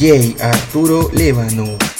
DJ Arturo Lébano.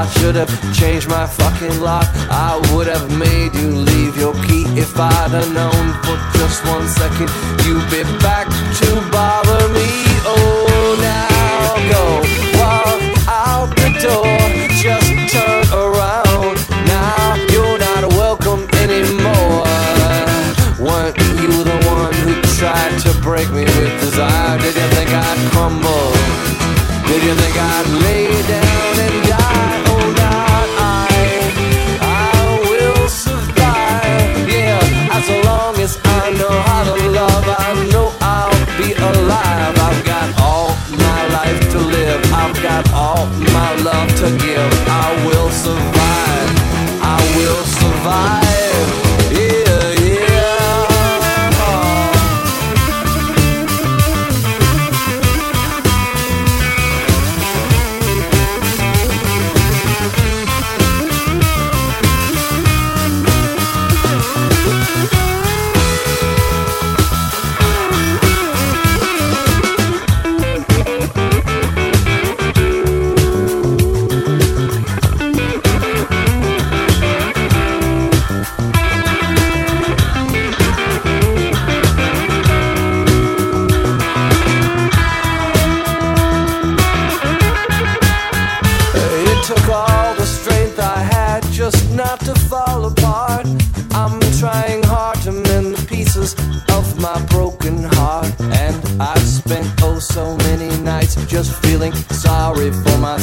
I should have changed my fucking lock. I would have made you leave your key if I'd have known for just one second. You'd be back to buy.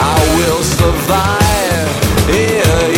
I will survive. Yeah,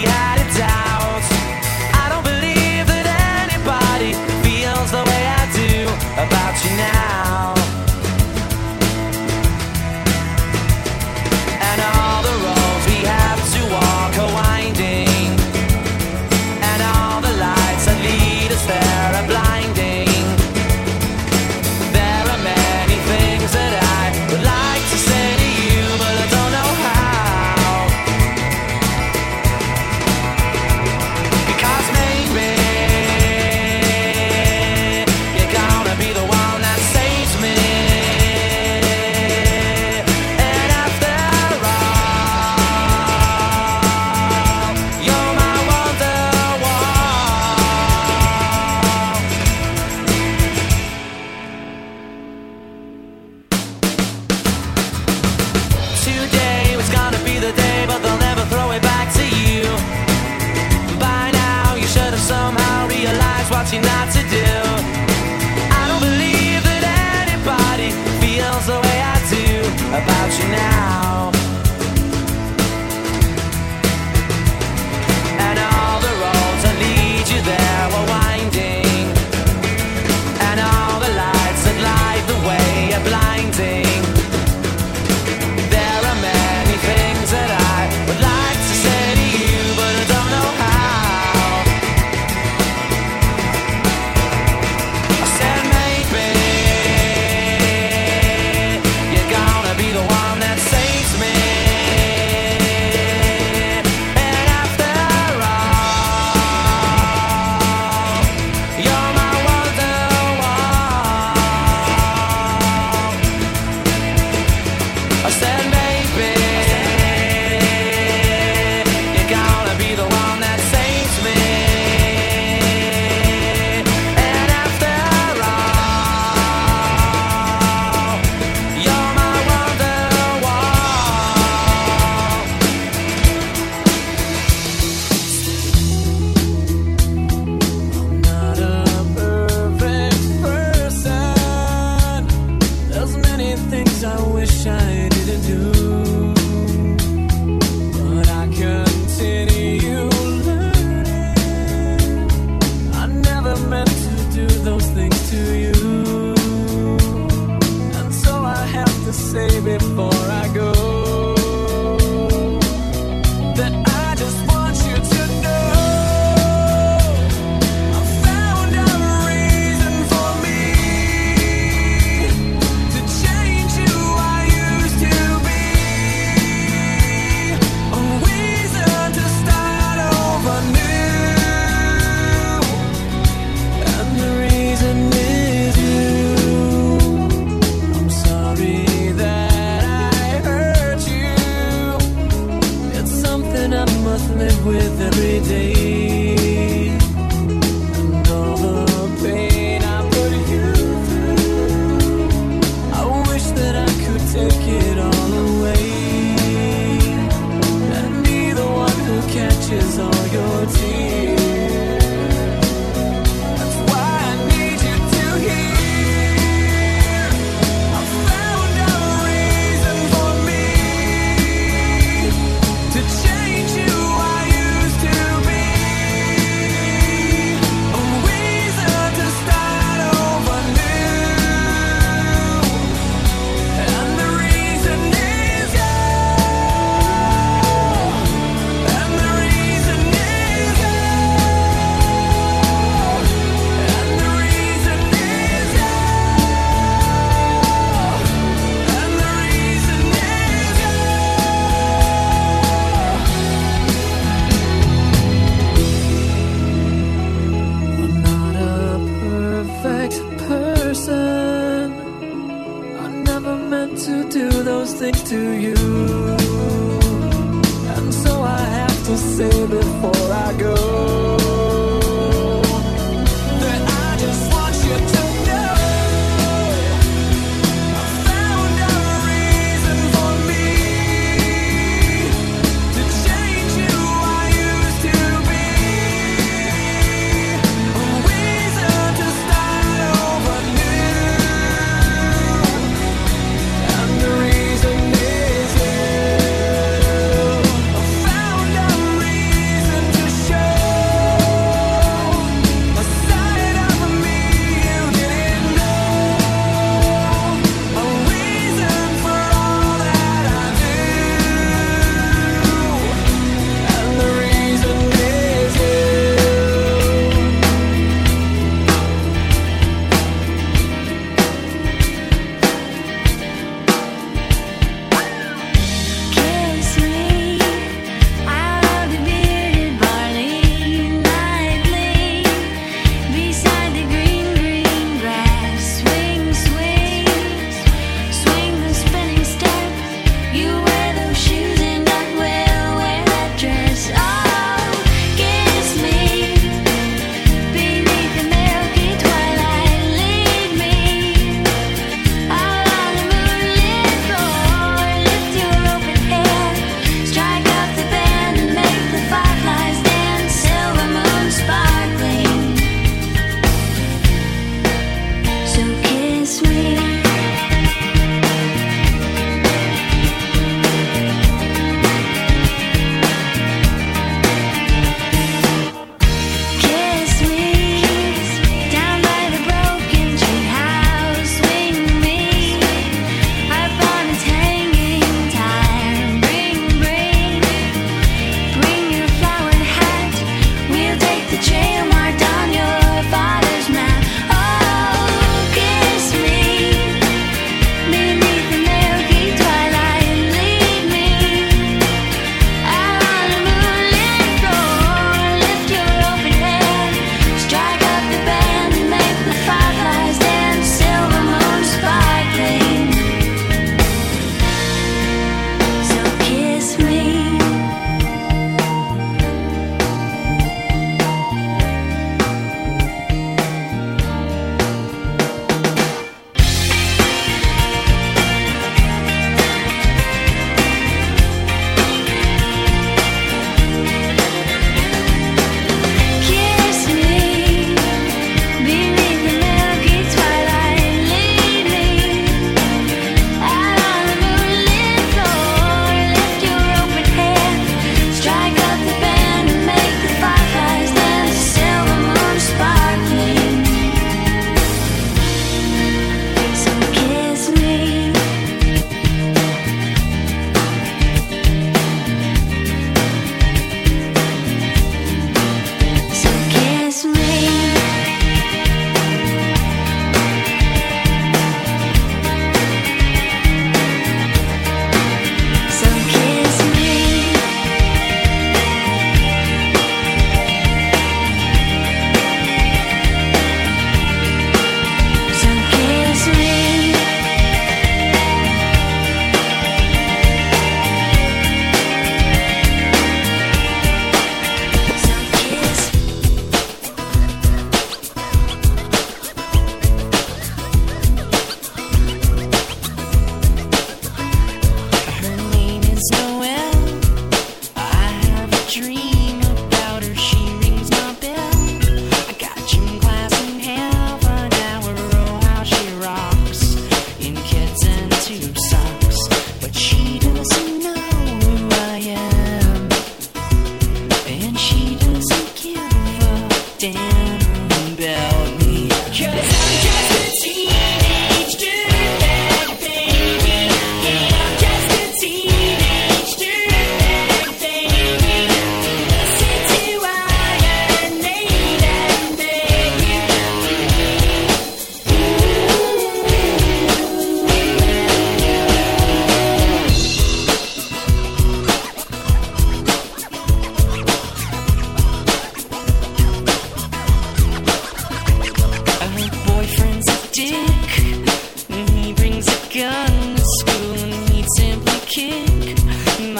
Living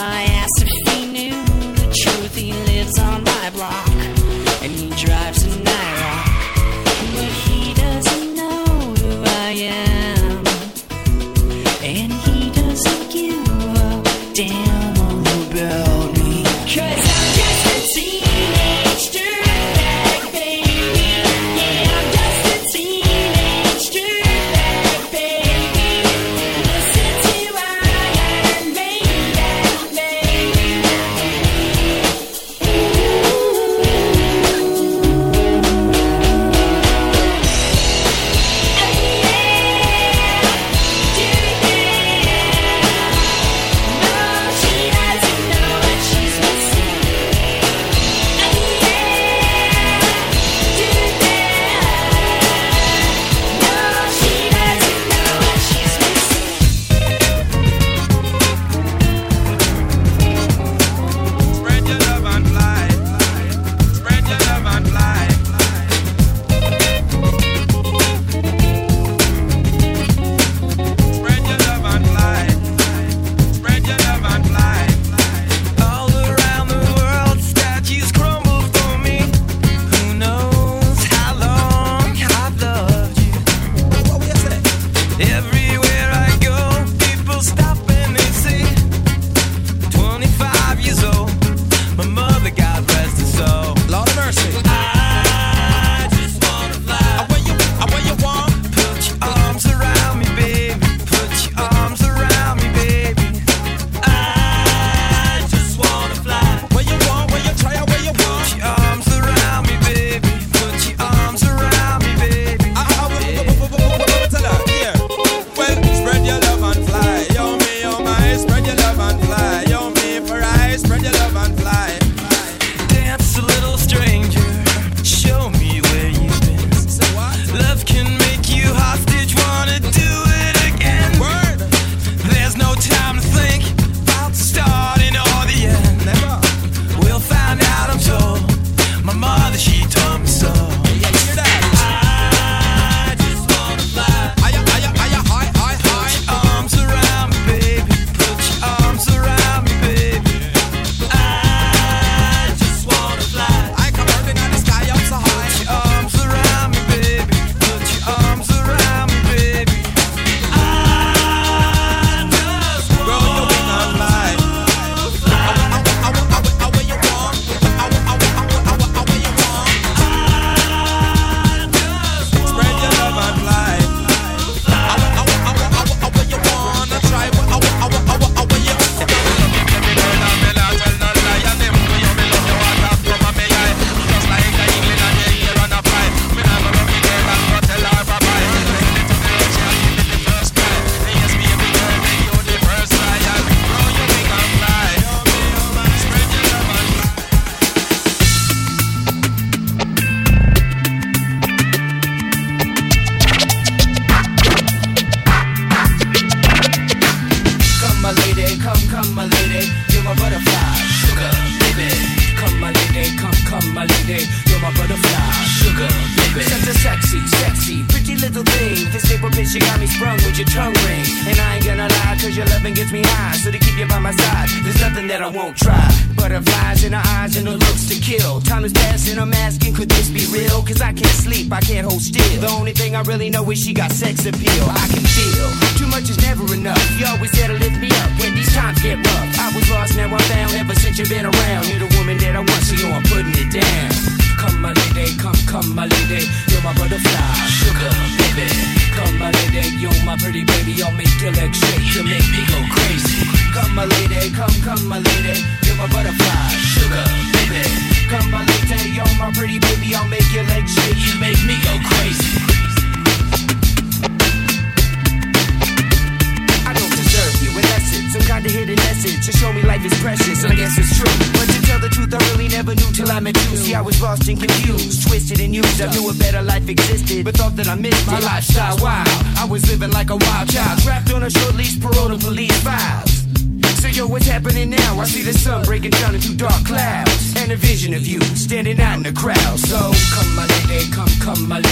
knew the truth. He lives on my block and he drives police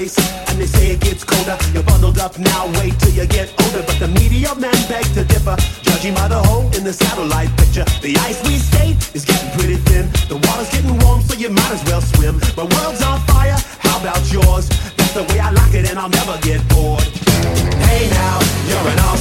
place. And they say it gets colder. You're bundled up now, wait till you get older. But the media man beg to differ, judging by the hole in the satellite picture. The ice we skate is getting pretty thin. The water's getting warm, so you might as well swim. My world's on fire, how about yours? That's the way I like it, and I'll never get bored. Hey now, you're an awesome.